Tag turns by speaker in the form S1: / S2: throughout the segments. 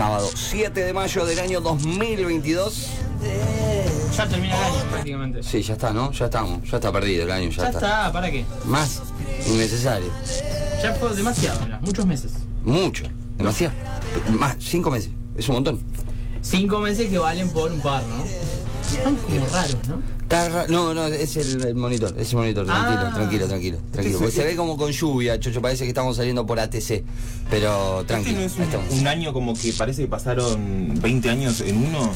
S1: Sábado 7 de mayo del año 2022.
S2: Ya termina el año prácticamente.
S1: Sí, ya está, ¿no? Ya estamos. Ya está perdido el año, ya,
S2: Ya
S1: está.
S2: está, ¿para qué?
S1: Más innecesario.
S2: Ya fue demasiado, ya, muchos meses.
S1: Mucho. Demasiado. Más, cinco meses. Es un montón.
S2: Cinco meses que valen por un par, ¿no? Son como raros, ¿no?
S1: No, no, es el, el monitor, es el monitor, tranquilo,
S2: Ah.
S1: tranquilo, tranquilo, tranquilo. Porque se ve como con lluvia, Chocho, parece que estamos saliendo por ATC. Pero
S3: ¿Este
S1: tranquilo,
S3: no es un, un año como que parece que pasaron 20 años en uno?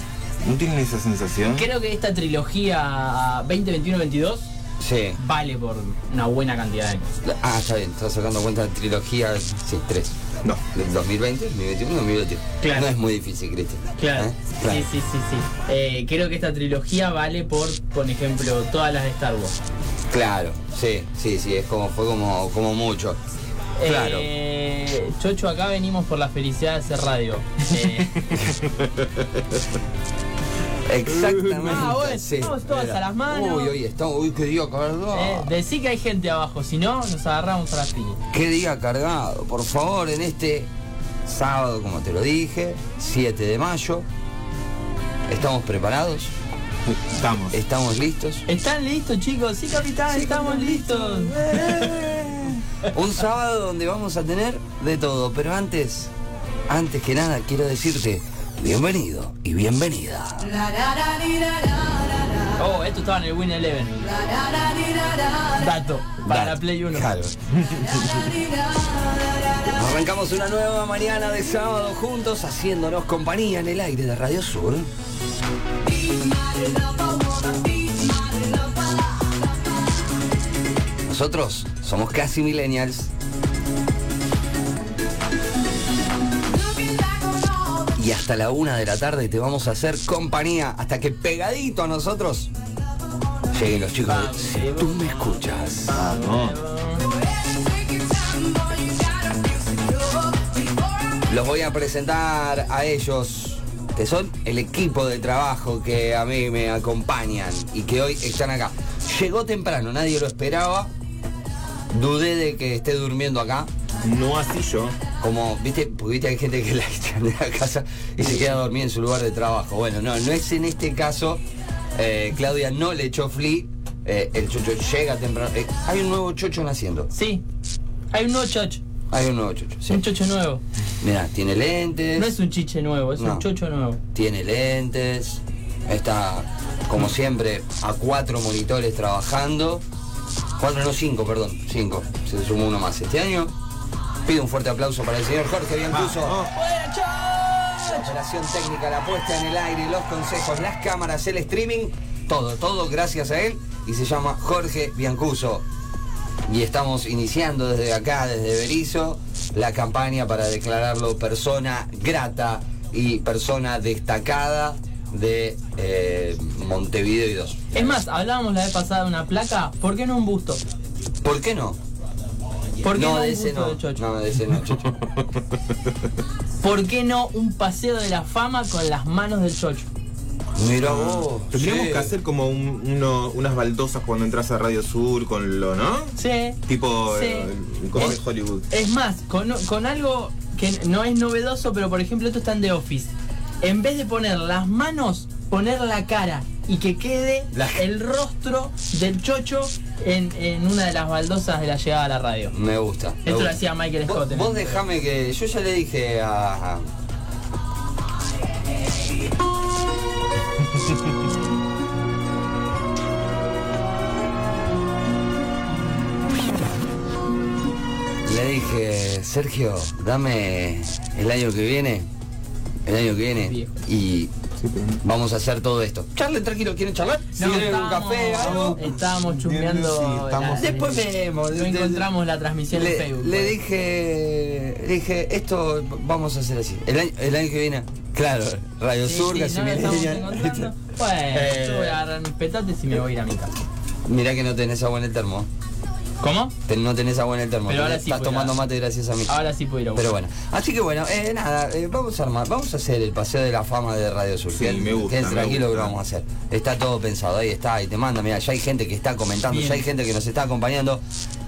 S3: ¿No tienen esa sensación?
S2: Creo que esta trilogía 2021-22
S1: Sí.
S2: vale por una buena cantidad de años.
S1: Ah, está bien, estás sacando cuenta de trilogía, sí, tres.
S3: No.
S1: Del 2020, 2021, 2021.
S2: Claro.
S1: No es muy difícil, Cristian.
S2: Claro.
S1: ¿Eh? Claro.
S2: Sí, sí, sí, sí. Eh, creo que esta trilogía vale por, por ejemplo, todas las de Star Wars.
S1: Claro, sí, sí, sí, es como, fue como, como mucho. Claro.
S2: Eh, Chocho, acá venimos por la felicidad de hacer radio. Eh,
S1: Exactamente.
S2: Ah, bueno, estamos todas
S1: mira.
S2: a las manos.
S1: Uy, hoy estamos, uy, qué día cargado.
S2: eh, decí que hay gente abajo, si no, nos agarramos a las piñas.
S1: Qué día cargado. Por favor, en este sábado, como te lo dije, 7 de mayo, ¿estamos preparados?
S3: Estamos.
S1: ¿Estamos listos?
S2: ¿Están listos, chicos? Sí, capitán, estamos listos.
S1: Un sábado donde vamos a tener de todo, pero antes, antes que nada, quiero decirte bienvenido y bienvenida.
S2: Oh, esto estaba en el Win Eleven. Dato, para la Play 1.
S1: Claro. Arrancamos una nueva mañana de sábado juntos, haciéndonos compañía en el aire de Radio Sur. Nosotros somos casi millennials. Y hasta la una de la tarde te vamos a hacer compañía hasta que pegadito a nosotros lleguen los chicos. Si tú me escuchas. Los voy a presentar a ellos, que son el equipo de trabajo que a mí me acompañan y que hoy están acá. Llegó temprano, nadie lo esperaba. Dudé de que esté durmiendo acá.
S3: No así yo.
S1: Como, viste, porque viste hay gente que la de la casa y se queda dormida en su lugar de trabajo. Bueno, no, no es en este caso. Eh, Claudia no le echó flea. eh, el chocho llega temprano. Eh, hay un nuevo chocho naciendo.
S2: Sí, hay un nuevo chocho.
S1: Hay un nuevo chocho. sí.
S2: Un chocho nuevo.
S1: Mira, tiene lentes.
S2: No es un chiche nuevo, es
S1: No.
S2: un chocho nuevo.
S1: tiene lentes, está como siempre a cuatro monitores trabajando. Cuatro, no cinco, perdón, cinco. Se sumó uno más este año. Pido un fuerte aplauso para el señor Jorge Biancuso. La operación técnica, la puesta en el aire, los consejos, las cámaras, el streaming, todo, todo gracias a él. Y se llama Jorge Biancuso. Y estamos iniciando desde acá, desde Berizo, la campaña para declararlo persona grata y persona destacada de eh, Montevideo y dos.
S2: Es más, hablábamos la vez pasada de una placa, ¿por qué no un busto?
S1: ¿Por qué no?
S2: ¿Por qué no,
S1: no, de ese no.
S2: de chocho?
S1: No, de ese no, Chocho.
S2: ¿Por qué no un paseo de la fama con las manos del chocho?
S1: Mira vos.
S3: Tendríamos
S1: sí.
S3: que hacer como un- uno- unas baldosas cuando entras a Radio Sur con lo, ¿no?
S2: Sí.
S3: Tipo
S2: Sí.
S3: eh, el de
S2: Es-
S3: Hollywood.
S2: Es más, con, con algo que no es novedoso, pero por ejemplo esto está en The Office. En vez de poner las manos, poner la cara y que quede
S1: La-
S2: el rostro del chocho en, en una de las baldosas de la llegada a la radio.
S1: Me gusta. me
S2: Esto lo hacía Michael Scott.
S1: vos dejame que. Yo ya le dije a. Le dije, Sergio, dame el año que viene. El año que viene. Y vamos a hacer todo esto. Charlen tranquilo, ¿quieren charlar?
S2: No,
S1: ¿Quieren un
S2: estábamos-
S1: café, algo?
S2: Estábamos chusmeando.
S3: Sí, estamos-
S2: la-
S1: Después vemos.
S2: No encontramos la transmisión en
S1: le,
S2: Facebook.
S1: le
S2: pues.
S1: dije, le dije, esto vamos a hacer así. El año, el año que viene, claro, Radio
S2: Sí,
S1: Sur,
S2: sí,
S1: casi
S2: no estamos encontrando. Bueno,
S1: Eh.
S2: yo voy a agarrar mis petates y me voy a ir a mi casa.
S1: Mirá que no tenés agua en el termo.
S2: ¿Cómo?
S1: Ten- no tenés agua en el termo.
S2: Pero ahora sí
S1: Estás tomando mate gracias a mí.
S2: Ahora sí puedo ir a
S1: Pero bueno, así que bueno, eh, nada, eh, vamos a armar, vamos a hacer el paseo de la fama de Radio Sur.
S3: Sí, me gusta,
S1: quédense tranquilo que lo vamos a hacer. Está todo pensado, ahí está, y te manda, mira, ya hay gente que está comentando,
S2: Bien.
S1: ya hay gente que nos está acompañando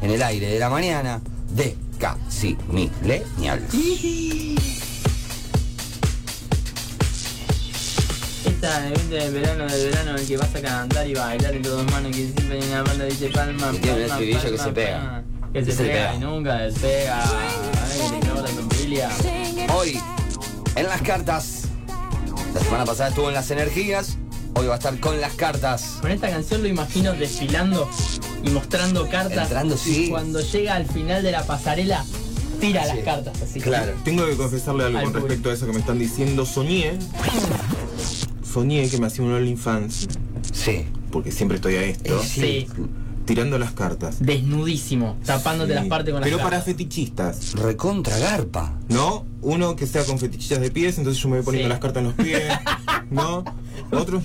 S1: en el aire de la mañana de Casi Millennials.
S2: Esta, el del verano, del verano, en el que vas a cantar y bailar en todos manos, que siempre en la banda dice palma,
S1: Que tiene un
S2: palma,
S1: estribillo que
S2: palma,
S1: se pega.
S2: palma, Que se,
S1: Se
S2: pega,
S1: pega.
S2: y nunca despega. Ay, te ignora tu familia.
S1: Hoy, en las cartas. La semana pasada estuvo en las energías. Hoy va a estar con las cartas.
S2: Con esta canción lo imagino desfilando y mostrando cartas.
S1: Entrando, sí.
S2: Y cuando llega al final de la pasarela, tira
S1: Sí.
S2: las cartas así.
S1: Claro.
S3: Tengo que confesarle algo
S2: Al
S3: con
S2: público.
S3: respecto a eso que me están diciendo. Soñé. Soñé que me hacía un OnlyFans.
S1: Sí.
S3: Porque siempre estoy a esto.
S1: Eh,
S2: Sí.
S3: Tirando las cartas.
S2: Desnudísimo, tapándote
S3: Sí.
S2: las partes con las
S3: Pero para fetichistas.
S1: Recontra garpa.
S3: ¿No? Uno que sea con fetichillas de pies, entonces yo me voy poniendo
S2: Sí.
S3: las cartas en los pies. ¿No? Otro.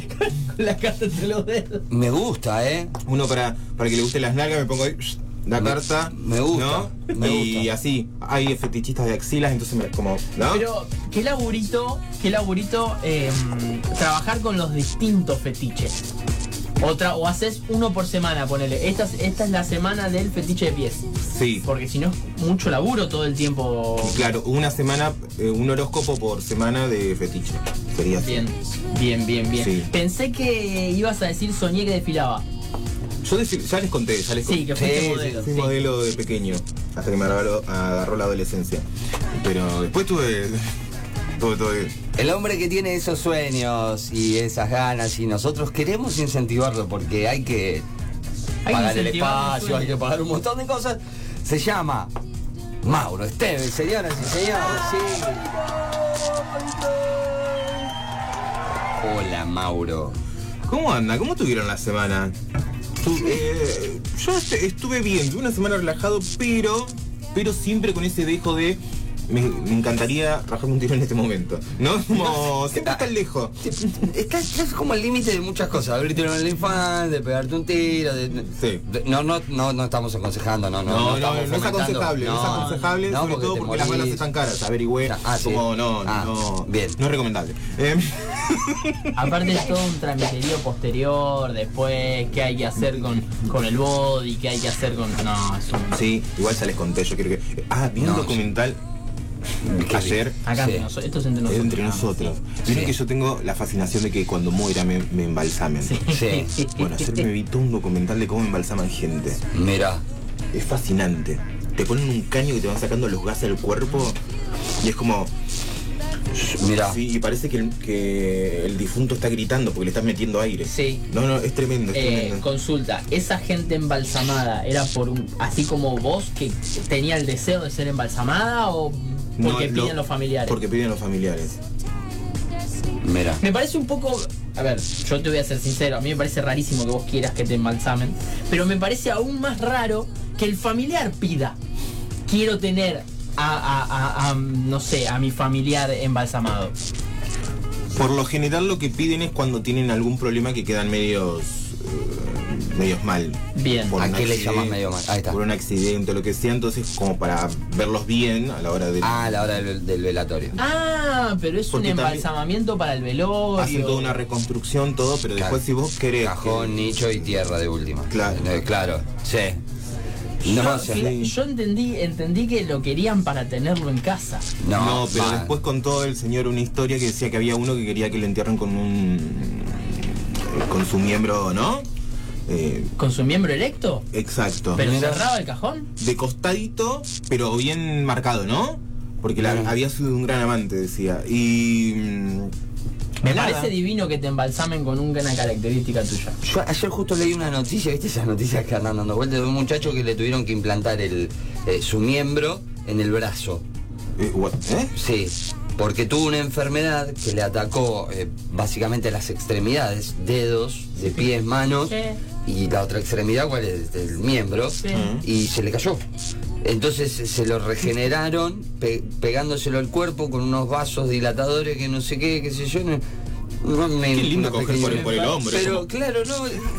S2: Las cartas entre los dedos.
S1: Me gusta, ¿eh?
S3: Uno para, para que le guste las nalgas, me pongo ahí la
S1: Me-
S3: carta.
S1: me gusta,
S3: ¿no?
S1: me
S3: y
S1: gusta.
S3: así. Hay fetichistas de axilas, entonces me como. ¿No?
S2: Pero, qué laburito, qué laburito eh, trabajar con los distintos fetiches. Otra, o haces uno por semana, ponele. Esta, es- esta es la semana del fetiche de pies.
S3: Sí.
S2: Porque si no es mucho laburo todo el tiempo.
S3: Claro, una semana, eh, un horóscopo por semana de fetiche. Sería así.
S2: Bien, bien, bien, bien.
S3: Sí.
S2: Pensé que ibas a decir soñé que desfilaba.
S3: Yo ya les conté, ya les
S2: Sí,
S3: conté.
S2: que fuiste
S1: Sí,
S2: modelo.
S3: Fui
S2: sí.
S3: modelo de pequeño, hasta que me agarró, agarró la adolescencia. Pero después tuve. Tuve, tuve-
S1: El hombre que tiene esos sueños y esas ganas y nosotros queremos incentivarlo porque hay que
S2: Hay
S1: pagar el espacio, hay que pagar un montón de cosas. Se llama Mauro Esteves, señoras y señores. Sí. Hola, Mauro.
S3: ¿Cómo anda? ¿Cómo tuvieron la semana? Tu- eh, yo est- estuve bien, una semana relajado, pero, pero siempre con ese dejo de me, me encantaría rajarme un tiro en este momento. ¿No? Como siempre tan lejos.
S1: Estás, estás como al límite de muchas cosas, abrirte un OnlyFans, de pegarte un tiro, de,
S3: Sí.
S1: de- no, no, no, no estamos aconsejando, no, no,
S3: No, no,
S1: estamos
S3: no, es aconsejable, no, es aconsejable,
S1: no,
S3: sobre todo porque las balas están caras, averigüé,
S1: Ah, sí.
S3: como no,
S1: Ah,
S3: no,
S1: bien.
S3: no es recomendable. Eh,
S2: Aparte es todo un tramiterío posterior, después qué hay que hacer con, con el body, qué hay que hacer con. No, es un.
S3: sí, igual ya les conté, yo quiero que... Ah, vi un
S1: No,
S3: documental
S1: ¿Qué
S3: ayer,
S2: Acá
S1: Sí.
S2: entre nosotros, esto es entre nosotros.
S3: entre nosotros.
S1: Sí.
S3: que yo tengo la fascinación de que cuando muera me, me embalsamen.
S2: Sí.
S1: Sí.
S3: Bueno, ayer me vi todo un documental de cómo embalsaman gente.
S1: Mira,
S3: Es fascinante. Te ponen un caño que te van sacando los gases del cuerpo y es como...
S1: mira.
S3: Sí, y parece que el, que el difunto está gritando porque le estás metiendo aire.
S2: Sí.
S3: No, no, es tremendo, es
S2: Eh,
S3: tremendo.
S2: consulta, esa gente embalsamada era por un, así como vos que tenía el deseo de ser embalsamada o porque piden los familiares.
S3: Porque piden los familiares.
S1: Mira.
S2: Me parece un poco, a ver, yo te voy a ser sincero, a mí me parece rarísimo que vos quieras que te embalsamen, pero me parece aún más raro que el familiar pida, quiero tener a, a- a- a, no sé, a mi familiar embalsamado.
S3: Por lo general lo que piden es cuando tienen algún problema que quedan medios eh, medios mal.
S2: Bien.
S3: Por
S1: ¿A qué le llamas medio mal? Ahí está.
S3: Por un accidente o lo que sea, entonces como para verlos bien a la hora de...
S1: Ah, a la hora del, del velatorio.
S2: Ah, pero es
S3: Porque
S2: un embalsamamiento para el velorio.
S3: Hacen toda una reconstrucción, todo, pero
S1: Claro.
S3: después si vos querés...
S1: Cajón,
S3: que-
S1: nicho y tierra de última.
S3: Claro.
S1: Eh, claro, sí. No,
S2: yo, fila- yo entendí, entendí que lo querían para tenerlo en casa.
S1: no,
S3: No, pero
S1: va.
S3: después contó el señor una historia que decía que había uno que quería que le entierren con un... con su miembro, ¿no? Eh,
S2: ¿Con su miembro erecto?
S3: exacto.
S2: ¿Pero cerraba el cajón?
S3: de costadito, pero bien marcado, ¿no? Porque la- había sido un gran amante, decía. Y. mm,
S2: Me
S3: nada.
S2: parece divino que te embalsamen con una característica tuya.
S1: Yo ayer justo leí una noticia, ¿viste esas noticias que andan dando vueltas de un muchacho que le tuvieron que implantar el, eh, su miembro en el brazo?
S3: Eh? ¿Eh?
S1: Sí, porque tuvo una enfermedad que le atacó eh, básicamente las extremidades, dedos, de pies, manos,
S2: Sí.
S1: Y la otra extremidad, ¿cuál es? El miembro,
S2: Sí.
S1: y se le cayó. Entonces eh, se lo regeneraron pe- pegándoselo al cuerpo con unos vasos dilatadores que no sé qué, qué sé yo. No- no me-
S3: Qué lindo coger por el, por el hombro.
S1: Pero claro, no,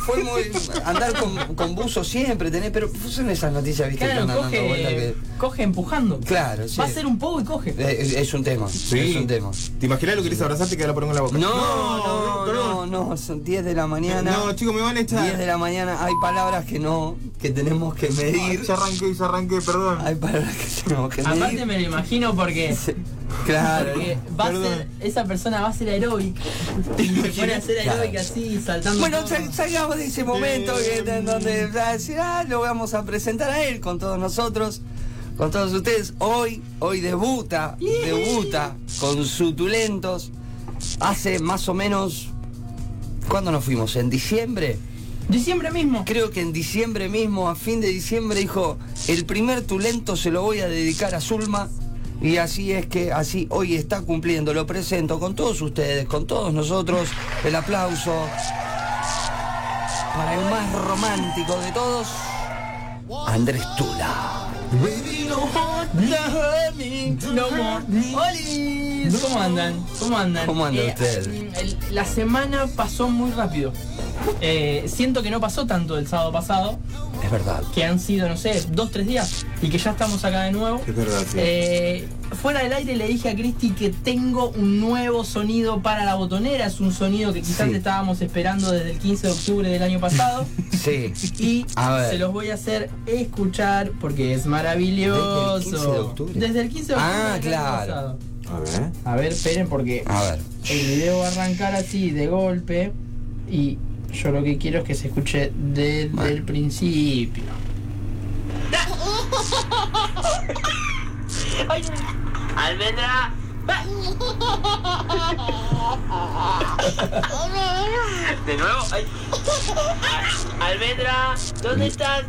S1: fue muy. andar con, con buzo siempre, tener, pero son esas noticias, viste, que andan dando vueltas
S2: coge,
S1: que.
S2: coge empujando.
S1: Claro, sí.
S2: Va a ser un poco y coge.
S1: Eh, Es, es un tema,
S3: Sí.
S1: es un tema.
S3: ¿Te imaginas lo que querés abrazarte que ahora pongo en la boca?
S1: No, no, no, no, son 10 de la mañana.
S3: No, chicos, me van a echar.
S1: 10 de la mañana, hay palabras que no, que tenemos que medir.
S3: Ya arranqué, ya arranqué, perdón.
S1: Hay palabras que tenemos que
S2: Aparte
S1: medir.
S2: me lo imagino porque
S1: Claro.
S2: Porque va a ser, esa persona va a ser aeróbica. Se pone a hacer
S1: Claro.
S2: aeróbica así, saltando.
S1: Bueno, sal- salgamos de ese momento que, en donde va a decir, ah, lo vamos a presentar a él con todos nosotros, con todos ustedes. Hoy, hoy debuta, debuta con Sutulentos. Hace más o menos, ¿cuándo nos fuimos? ¿En diciembre?
S2: Diciembre mismo.
S1: Creo que en diciembre mismo, a fin de diciembre, dijo, el primer Tulento se lo voy a dedicar a Zulma. Y así es que, así hoy está cumpliendo, lo presento con todos ustedes, con todos nosotros, el aplauso para el más romántico de todos, Andrés Tula.
S2: ¿Cómo andan? ¿Cómo andan?
S1: ¿Cómo anda
S2: Eh,
S1: usted?
S2: el- la semana pasó muy rápido. Eh, siento que no pasó tanto el sábado pasado,
S1: verdad.
S2: que han sido, no sé, dos, tres días, y que ya estamos acá de nuevo.
S3: Es verdad, sí.
S2: Eh, fuera del aire le dije a Cristi que tengo un nuevo sonido para la botonera. Es un sonido que quizás
S1: Sí.
S2: estábamos esperando desde el 15 de octubre del año pasado.
S1: Sí.
S2: Y
S1: A ver.
S2: se los voy a hacer escuchar porque es maravilloso.
S1: ¿Desde el 15 de octubre?
S2: Desde el 15 de octubre.
S1: Ah, claro.
S2: pasado.
S3: A ver.
S2: A ver, esperen porque
S1: A ver.
S2: el video va a arrancar así de golpe. Y yo lo que quiero es que se escuche desde
S1: Bueno.
S2: el principio. Almendra. De nuevo. Ay. Almendra, ¿dónde estás?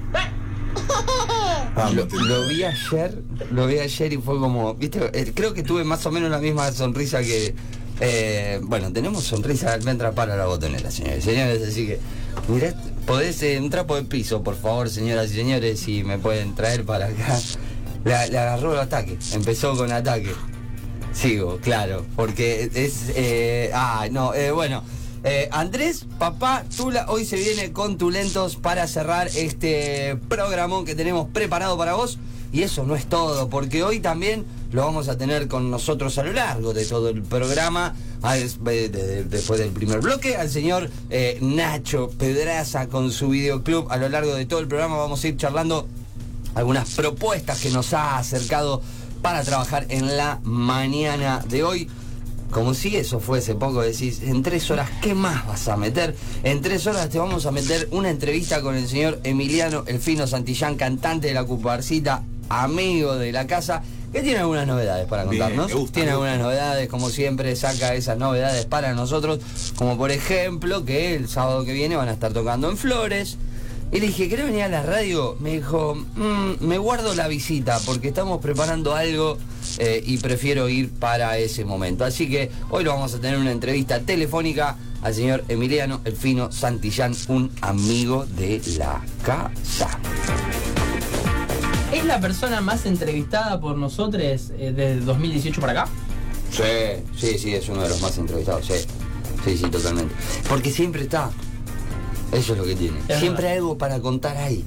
S3: Vamos,
S1: Lo, lo vi ayer, lo vi ayer y fue como, viste, Eh, creo que tuve más o menos la misma sonrisa que, eh, bueno, tenemos sonrisa de almendra para la botonera, señores, señores, así que, mirá, podés, eh, un trapo de piso, por favor, señoras y señores, si me pueden traer para acá. Le agarró el ataque, empezó con ataque. Sigo, claro, porque es... Ah, no, eh, bueno. Andrés, papá, Tula, hoy se viene con Tulentos para cerrar este programón que tenemos preparado para vos. Y eso no es todo, porque hoy también lo vamos a tener con nosotros a lo largo de todo el programa. Ah, de- después del primer bloque, al señor eh, Nacho Pedraza con su videoclub. A lo largo de todo el programa vamos a ir charlando algunas propuestas que nos ha acercado para trabajar en la mañana de hoy. Como si eso fuese poco, decís, en tres horas, ¿qué más vas a meter? En tres horas te vamos a meter una entrevista con el señor Emiliano Elfino Santillán, cantante de la Cuparcita, amigo de la casa, que tiene algunas novedades para contarnos.
S3: gusta,
S1: tiene algunas novedades, como siempre, saca esas novedades para nosotros, como por ejemplo que el sábado que viene van a estar tocando en Flores. Y le dije, ¿querés venir a la radio? Me dijo, "Mm, me guardo la visita porque estamos preparando algo eh, y prefiero ir para ese momento. Así que hoy lo vamos a tener una entrevista telefónica al señor Emiliano Elfino Santillán, un amigo de la casa.
S2: ¿Es la persona más entrevistada por nosotros eh, desde 2018 para acá?
S1: Sí, sí, sí, es uno de los más entrevistados, sí. Sí, sí, totalmente. Porque siempre está. Eso es lo que tiene.
S2: Es
S1: siempre
S2: verdad.
S1: hay algo para contar ahí.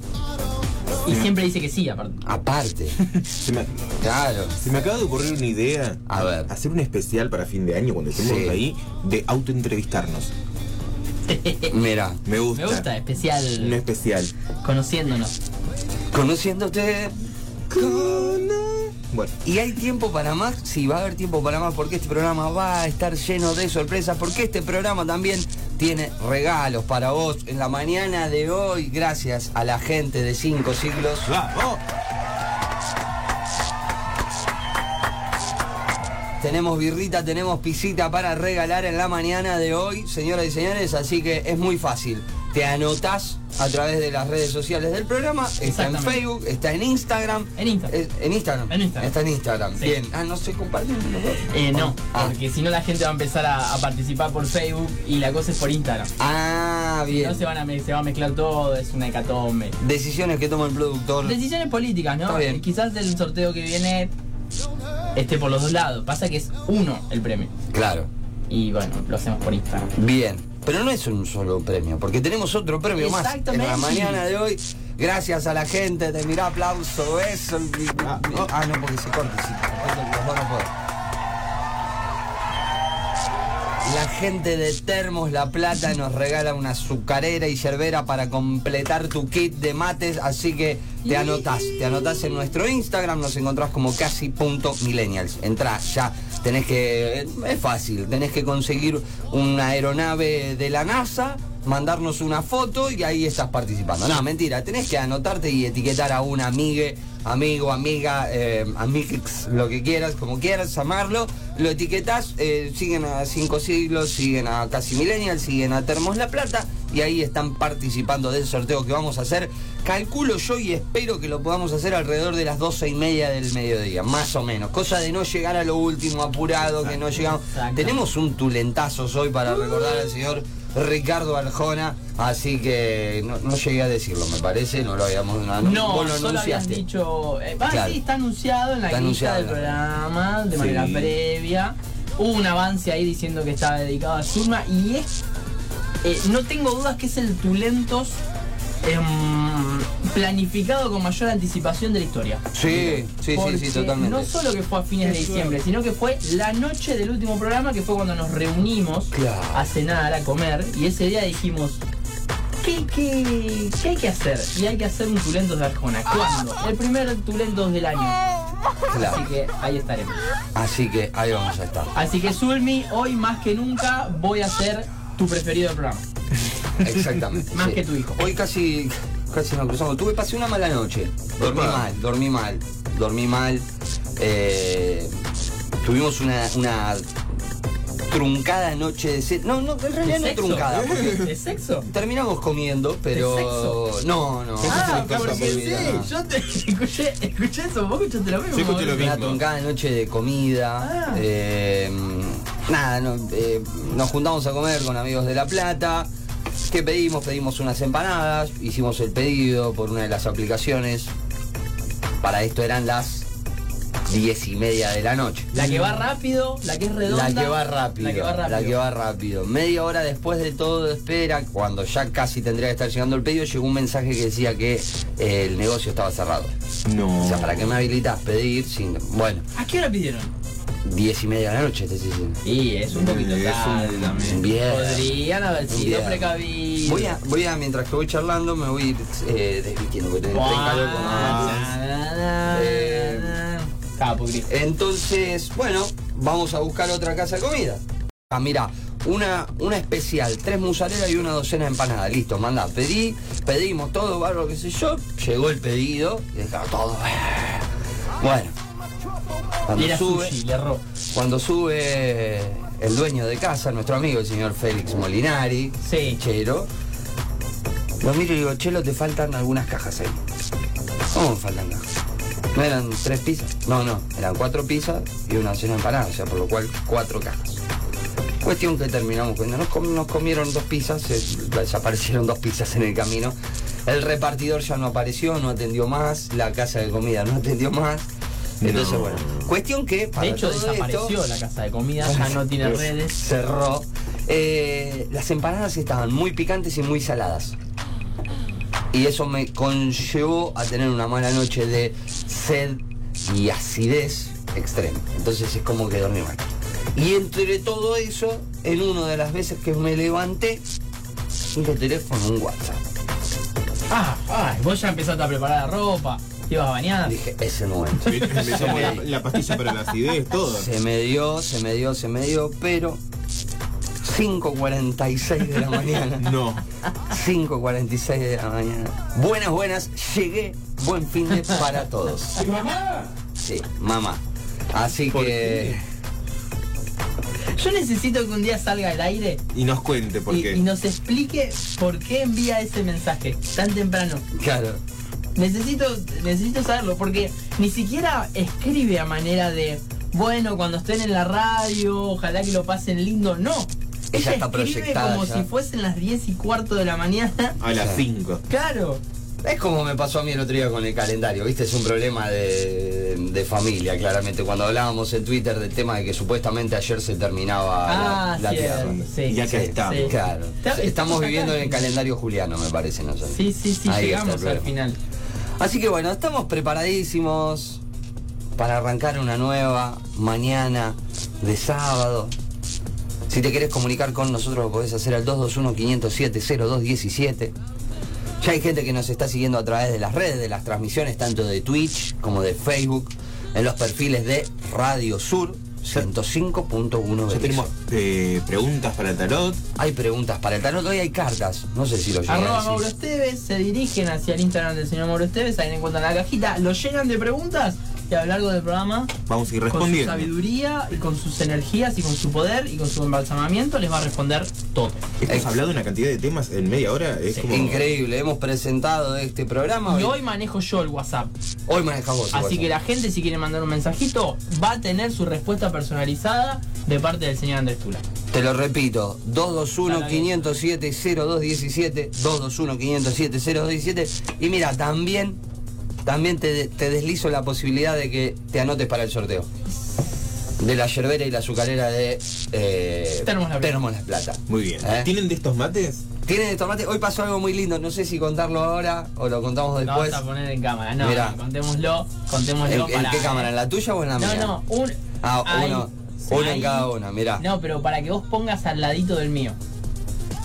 S2: Y siempre dice que sí, aparte.
S1: Aparte.
S3: Se me,
S1: claro.
S3: se me acaba de ocurrir una idea.
S1: A ver.
S3: Hacer un especial para fin de año cuando estemos
S1: Sí.
S3: ahí de autoentrevistarnos.
S1: Mira,
S3: Me gusta.
S2: Me gusta,
S3: Un
S2: especial
S3: especial.
S2: conociéndonos.
S1: Conociéndote.
S3: Bueno,
S1: ¿Y hay tiempo para más? Sí, va a haber tiempo para más porque este programa va a estar lleno de sorpresas, porque este programa también tiene regalos para vos en la mañana de hoy, gracias a la gente de Cinco Siglos.
S3: ¡vamos!
S1: Tenemos birrita, tenemos pisita para regalar en la mañana de hoy, señoras y señores, así que es muy fácil. Te anotás a través de las redes sociales del programa, está en. Facebook, está en Instagram.
S2: En Instagram.
S1: Es- en Instagram.
S2: En Instagram.
S1: Está en Instagram.
S2: Sí.
S1: Bien. Ah, no se comparten los dos.
S2: Eh, no,
S1: Ah.
S2: porque si no la gente va a empezar a, a participar por Facebook y la cosa es por Instagram.
S1: Ah,
S2: Si
S1: bien.
S2: no se, van a, se va a mezclar todo, es una hecatombe.
S1: Decisiones que toma el productor.
S2: Decisiones políticas, ¿no?
S1: Está bien.
S2: Eh, Quizás del sorteo que viene esté por los dos lados. Pasa que es uno el premio.
S1: Claro.
S2: Y bueno, lo hacemos por Instagram.
S1: Bien. Pero no es un solo premio, porque tenemos otro premio más en la mañana de hoy. Gracias a la gente de Mirá Aplauso, eso.
S3: Ah,
S1: Ah, no, porque se corta, sí. Los dos no puedo. La gente de Termos La Plata nos regala una azucarera y yerbera para completar tu kit de mates, así que te anotás, te anotás en nuestro Instagram, nos encontrás como casi.millennials. Entrá ya, tenés que, es fácil, tenés que conseguir una aeronave de la NASA mandarnos una foto y ahí estás participando. No, mentira, tenés que anotarte y etiquetar a una amigue, amigo, amiga, eh, lo que quieras, como quieras llamarlo. Lo etiquetás, eh, siguen a Cinco Siglos, siguen a Casi Millennial, siguen a Termos La Plata y ahí están participando del sorteo que vamos a hacer. Calculo yo y espero que lo podamos hacer alrededor de las doce y media del mediodía, más o menos. Cosa de no llegar a lo último apurado, que no llegamos. Tenemos un tulentazo hoy para recordar al señor Ricardo Arjona, así que no, no llegué a decirlo, me parece, no lo habíamos no,
S2: No,
S1: vos lo
S2: solo habías dicho. eh,
S1: Claro.
S2: sí, está anunciado en la
S1: Está anunciado,
S2: del programa de manera previa. Hubo un avance ahí diciendo que estaba dedicado a Zulma y es. eh, no tengo dudas que es el Tulentos em, planificado con mayor anticipación de la historia.
S1: Sí, sí, sí, sí, totalmente.
S2: No solo que fue a fines de diciembre, sino que fue la noche del último programa, que fue cuando nos reunimos
S1: Claro.
S2: a cenar, a comer, y ese día dijimos, ¿qué, qué, qué hay que hacer? Y hay que hacer un Tulentos de Arjona. ¿Cuándo? El primer Tulentos del año. Así
S1: Claro.
S2: que ahí estaremos.
S1: Así que ahí vamos a estar.
S2: Así que Zulmi, hoy más que nunca voy a ser tu preferido del programa.
S1: Exactamente.
S2: Más
S1: sí.
S2: que tu hijo.
S1: Hoy casi, casi nos cruzamos. Tuve, pasé una mala noche. Dormí
S3: Opa.
S1: mal, dormí mal, dormí mal. Eh, tuvimos una, una truncada noche de sed. No, no, en realidad
S2: ¿De
S1: no
S2: sexo?
S1: truncada.
S2: ¿De sexo?
S1: Terminamos comiendo, pero.
S2: sexo?
S1: No, no.
S2: Ah,
S1: no,
S2: sí,
S1: no.
S2: yo te escuché, escuché eso, vos escuchaste lo mismo.
S3: Yo escuché lo mismo.
S1: Una truncada noche de comida.
S2: Ah.
S1: eh, nada, no, eh, nos juntamos a comer con amigos de La Plata. ¿Qué pedimos? Pedimos unas empanadas. Hicimos el pedido por una de las aplicaciones. Para esto eran las diez y media de la noche.
S2: La que va rápido, la que es redonda.
S1: La que va rápido.
S2: La que va rápido.
S1: La que va rápido. Media hora después de todo de espera, cuando ya casi tendría que estar llegando el pedido, llegó un mensaje que decía que eh, el negocio estaba cerrado.
S3: No.
S1: O sea, ¿para qué me habilitas pedir sin. Bueno,
S2: ¿A qué hora pidieron?
S1: Diez y media de la noche, te estoy diciendo.
S2: Sí, es un poquito
S3: Es un-
S2: tarde también.
S1: Bien.
S2: Podrían haber sido precavidos.
S1: Voy a, voy a, mientras que voy charlando, me voy a ir eh, desvistiendo, porque tengo calor antes. Eh. Entonces, bueno, vamos a buscar otra casa de comida. Ah, mira, una, una especial, tres musaleras y una docena de empanadas. Listo, manda, pedí, pedimos todo, barro, qué sé yo. Llegó el pedido y estaba todo. eh. Bueno, cuando sube,
S2: sushi, le erró.
S1: cuando sube el dueño de casa, nuestro amigo, el señor Félix Molinari,
S2: Sí.
S1: Chelo, lo miro y digo, Chelo, te faltan algunas cajas ahí. ¿Cómo me faltan cajas? ¿No eran tres pizzas? No, no, eran cuatro pizzas y una cena empanada, o sea, por lo cual cuatro cajas. Cuestión que terminamos cuando nos, com- nos comieron dos pizzas, se- desaparecieron dos pizzas en el camino. El repartidor ya no apareció, no atendió más, la casa de comida no atendió más. Entonces,
S3: No.
S1: bueno, cuestión que... para
S2: De hecho,
S1: todo
S2: desapareció
S1: esto-
S2: la casa de comida, ya no tiene redes.
S1: Cerró. Eh, las empanadas estaban muy picantes y muy saladas. Y eso me conllevó a tener una mala noche de sed y acidez extrema. Entonces es como que dormí mal. Y entre todo eso, en una de las veces que me levanté, el teléfono, un WhatsApp.
S2: Ah, ay, vos ya empezaste a preparar la ropa, te ibas a bañar.
S1: Dije, es el momento.
S3: Me, me tomo la, la pastilla para la acidez, todo.
S1: Se me dio, se me dio, se me dio, pero 5.46 de la mañana.
S3: No.
S1: 5.46 de la mañana. Buenas, buenas, llegué. Buen fin de para todos. Sí, mamá. Así
S3: ¿Por
S1: que.
S2: Yo necesito que un día salga al aire
S3: Y nos cuente por
S2: y,
S3: qué.
S2: y nos explique por qué envía ese mensaje tan temprano.
S1: Claro.
S2: Necesito, necesito saberlo, porque ni siquiera escribe a manera de, bueno, cuando estén en la radio, ojalá que lo pasen lindo. No.
S1: Ella está
S2: escribe
S1: proyectada
S2: como
S1: ya.
S2: si fuesen las 10 y cuarto de la mañana.
S3: A las 5.
S2: Claro.
S1: Es como me pasó a mí el otro día con el calendario, ¿viste? Es un problema de, de familia, claramente. Cuando hablábamos en Twitter del tema de que supuestamente ayer se terminaba la-
S2: Ah,
S1: la, tierra.
S2: sí.
S3: Y acá
S2: sí,
S3: estamos.
S2: sí.
S1: Claro.
S2: Está-
S1: Estamos
S2: acá.
S1: viviendo en el calendario juliano, me parece, ¿no?
S2: Sí, sí, sí,
S1: Ahí
S2: llegamos al final.
S1: Así que bueno, estamos preparadísimos para arrancar una nueva mañana de sábado. Si te querés comunicar con nosotros lo podés hacer al 221-507-0217. Ya hay gente que nos está siguiendo a través de las redes, de las transmisiones, tanto de Twitch como de Facebook, en los perfiles de Radio Sur 105.1
S3: Ya tenemos eh, preguntas para el tarot.
S1: Hay preguntas para el tarot, hoy hay cartas. No sé si lo llegan
S2: Arroba Mauro. Esteves, se dirigen hacia el Instagram del señor Mauro Esteves, ahí encuentran la cajita, lo llenan de preguntas y a lo largo del programa,
S3: Vamos a ir
S2: con su
S3: respondiendo.
S2: sabiduría y con sus energías y con su poder y con su embalsamamiento, les va a responder todo.
S3: Hemos hablado de una cantidad de temas en media hora. Es
S2: Sí.
S3: como.
S1: Increíble, hemos presentado este programa.
S2: Y hoy manejo yo el WhatsApp.
S1: hoy manejamos.
S2: Así que la gente, si quiere mandar un mensajito, va a tener su respuesta personalizada de parte del señor Andrés Tula.
S1: Te lo repito, 221-507-0217, 221-507-0217. Y mira, también, también te, te deslizo la posibilidad de que te anotes para el sorteo. De la yerbera y la azucarera de eh,
S2: Termos La Plata.
S1: Termos La Plata.
S3: Muy bien.
S1: ¿Eh?
S3: ¿Tienen de estos mates?
S1: Tienen de tomate. Hoy pasó algo muy lindo, no sé si contarlo ahora o lo contamos
S2: Lo
S1: después.
S2: vamos a poner en cámara. No,
S1: Mirá.
S2: no, contémoslo, contémoslo
S1: ¿En, qué cámara? ¿En la tuya o en la
S2: No,
S1: mía?
S2: no, un.
S1: Ah, uno, uno en cada una, mirá.
S2: No, pero para que vos pongas al ladito del mío.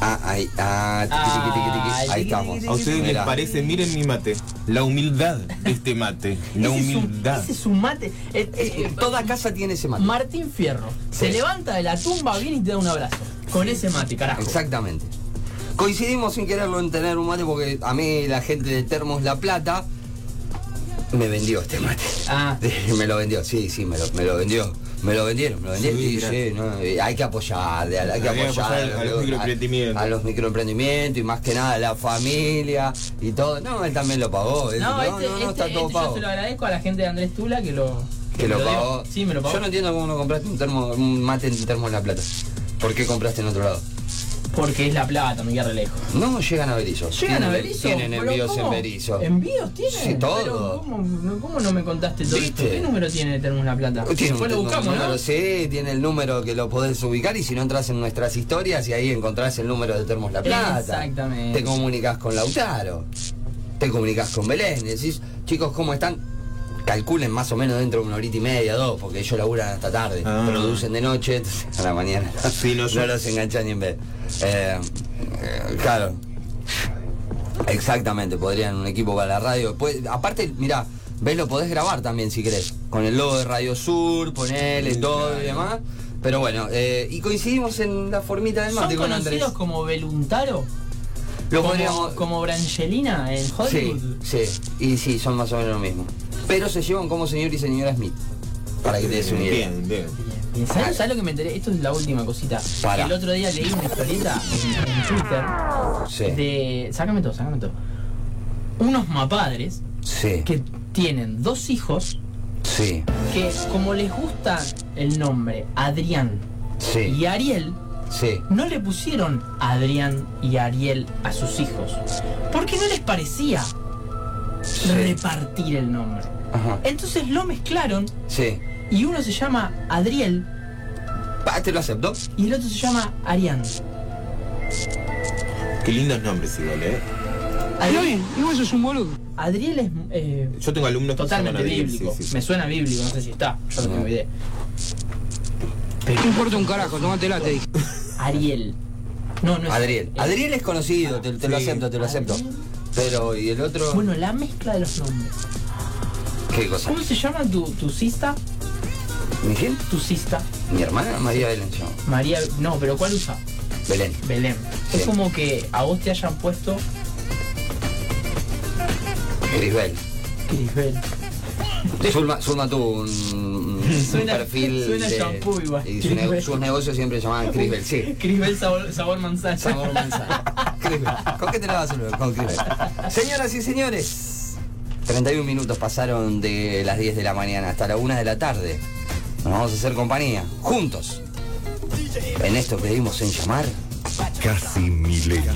S1: Ah, ahí, ah, tiqui, tiqui, tiqui, tiqui.
S2: Ay,
S1: ahí estamos.
S3: A ustedes les parece, miren mi mate. La humildad de este mate. La
S2: ese, es un,
S3: humildad.
S2: ese es un mate. eh, eh,
S1: Eh, Toda casa tiene ese mate.
S2: Martín Fierro se
S1: Sí.
S2: levanta de la tumba, viene y te da un abrazo. Con ese mate, carajo.
S1: Exactamente. Coincidimos sin quererlo en tener un mate porque a mí la gente de Termos La Plata me vendió este mate.
S2: Ah.
S1: me lo vendió, sí, sí, me lo, me lo vendió. Me lo vendieron, me lo vendieron.
S3: Sí,
S1: Sí, no, eh, hay que apoyar, hay que
S3: Hay que
S1: apoyar
S3: apoyar a los microemprendimientos.
S1: A, los microemprendimientos y más que nada a la familia y todo. No, él también lo pagó. él-
S2: No, este,
S1: no, no,
S2: este-
S1: está todo
S2: este yo
S1: pago.
S2: se lo agradezco a la gente de Andrés Tula que lo.
S1: Que lo pagó.
S2: Sí, me lo pagó.
S1: Yo no entiendo cómo no compraste un termo, un mate en Termos La Plata. ¿Por qué compraste en otro lado?
S2: Porque es la plata, me queda re lejos.
S1: No, llegan a Berizo.
S2: ¿Llegan a
S1: Tienen-
S2: Berizo?
S1: Tienen
S2: ¿Pero
S1: envíos en? Berizo.
S2: ¿Envíos tienen?
S1: Sí, todo.
S2: ¿cómo, no- cómo no me contaste todo
S1: ¿Viste?
S2: esto? ¿Qué número tiene Termos La Plata?
S1: Tiene
S2: Después
S1: un,
S2: lo buscamos,
S1: número,
S2: ¿no?
S1: sí, tiene el número que lo podés ubicar y si no entras en nuestras historias y ahí encontrás el número de Termos La Plata.
S2: Exactamente.
S1: Te comunicas con Lautaro. Te comunicas con Belén. Decís, chicos, ¿cómo están? Calculen más o menos dentro de una horita y media, dos, porque ellos laburan hasta tarde.
S3: Ah.
S1: Producen de noche, entonces a la mañana
S3: Sí, no,
S1: no, los enganchan ni en vez. Eh, eh, claro. Exactamente, podrían un equipo para la radio. Pues, aparte, mira, ves, lo podés grabar también si querés. Con el logo de Radio Sur, ponele
S3: Sí,
S1: todo
S3: claro.
S1: y demás. Pero bueno, eh, y coincidimos en la formita del
S2: ¿Son
S1: mate con Andrés.
S2: conocidos como Veluntaro?
S1: Lo
S2: como,
S1: podríamos.
S2: como Brangelina en
S1: Sí,
S2: Hollywood.
S1: sí. Y sí, son más o menos lo mismo. Pero se llevan como señor y señora Smith. Para que te des una idea.
S3: Bien, bien.
S2: Bien, ¿Sabes, sabes lo que me enteré? Esto es la última cosita.
S1: Para.
S2: El otro día leí una historieta en, en Twitter
S1: Sí.
S2: de. Sácame todo, sácame todo. Unos mapadres
S1: Sí.
S2: que tienen dos hijos
S1: Sí.
S2: que, como les gusta el nombre Adrián
S1: Sí.
S2: y Ariel,
S1: Sí.
S2: no le pusieron Adrián y Ariel a sus hijos. Porque no les parecía
S1: Sí.
S2: repartir el nombre.
S1: Ajá.
S2: Entonces lo mezclaron
S1: Sí.
S2: y uno se llama Adriel
S1: Pa, ¿Te lo acepto?
S2: y el otro se llama Arián.
S3: Qué lindos nombres igual, ¿eh?
S2: Adriel,
S4: igual sos un boludo.
S2: Adriel es eh,
S3: Yo tengo alumnos que
S2: totalmente
S3: Ariel,
S2: bíblico.
S3: sí, sí, sí.
S2: Me suena bíblico, no sé si está, yo no tengo idea.
S4: No importa un carajo, tomátela, te dije.
S2: Ariel. No, no es
S1: Adriel. Adriel es conocido, te, te lo acepto, te lo acepto.
S2: Adriel.
S1: Pero, ¿y el otro?
S2: Bueno, la mezcla de los nombres.
S1: ¿Qué cosa?
S2: ¿Cómo se llama tu, tu sista?
S1: ¿Mi quién?
S2: Tu sista.
S1: Mi hermana María Belén.
S2: María. No, pero ¿cuál usa?
S1: Belén.
S2: Belén.
S1: Sí.
S2: Es como que a vos te hayan puesto
S1: Grisbel.
S2: Crisbel.
S1: Zulma, Zulma tuvo un
S2: Suena-
S1: perfil
S2: suena
S1: de,
S2: shampoo igual.
S1: y su ne- sus negocios siempre llamaban Crisbel, sí.
S2: Crisbel sabor, sabor manzana.
S1: Sabor manzana. Crisbel. ¿Con qué te la vas a hacer? Con Crisbel. Señoras y señores, 31 minutos pasaron de las 10 de la mañana hasta la 1 de la tarde. Nos vamos a hacer compañía, juntos. En esto que dimos en llamar
S5: Casi milenio.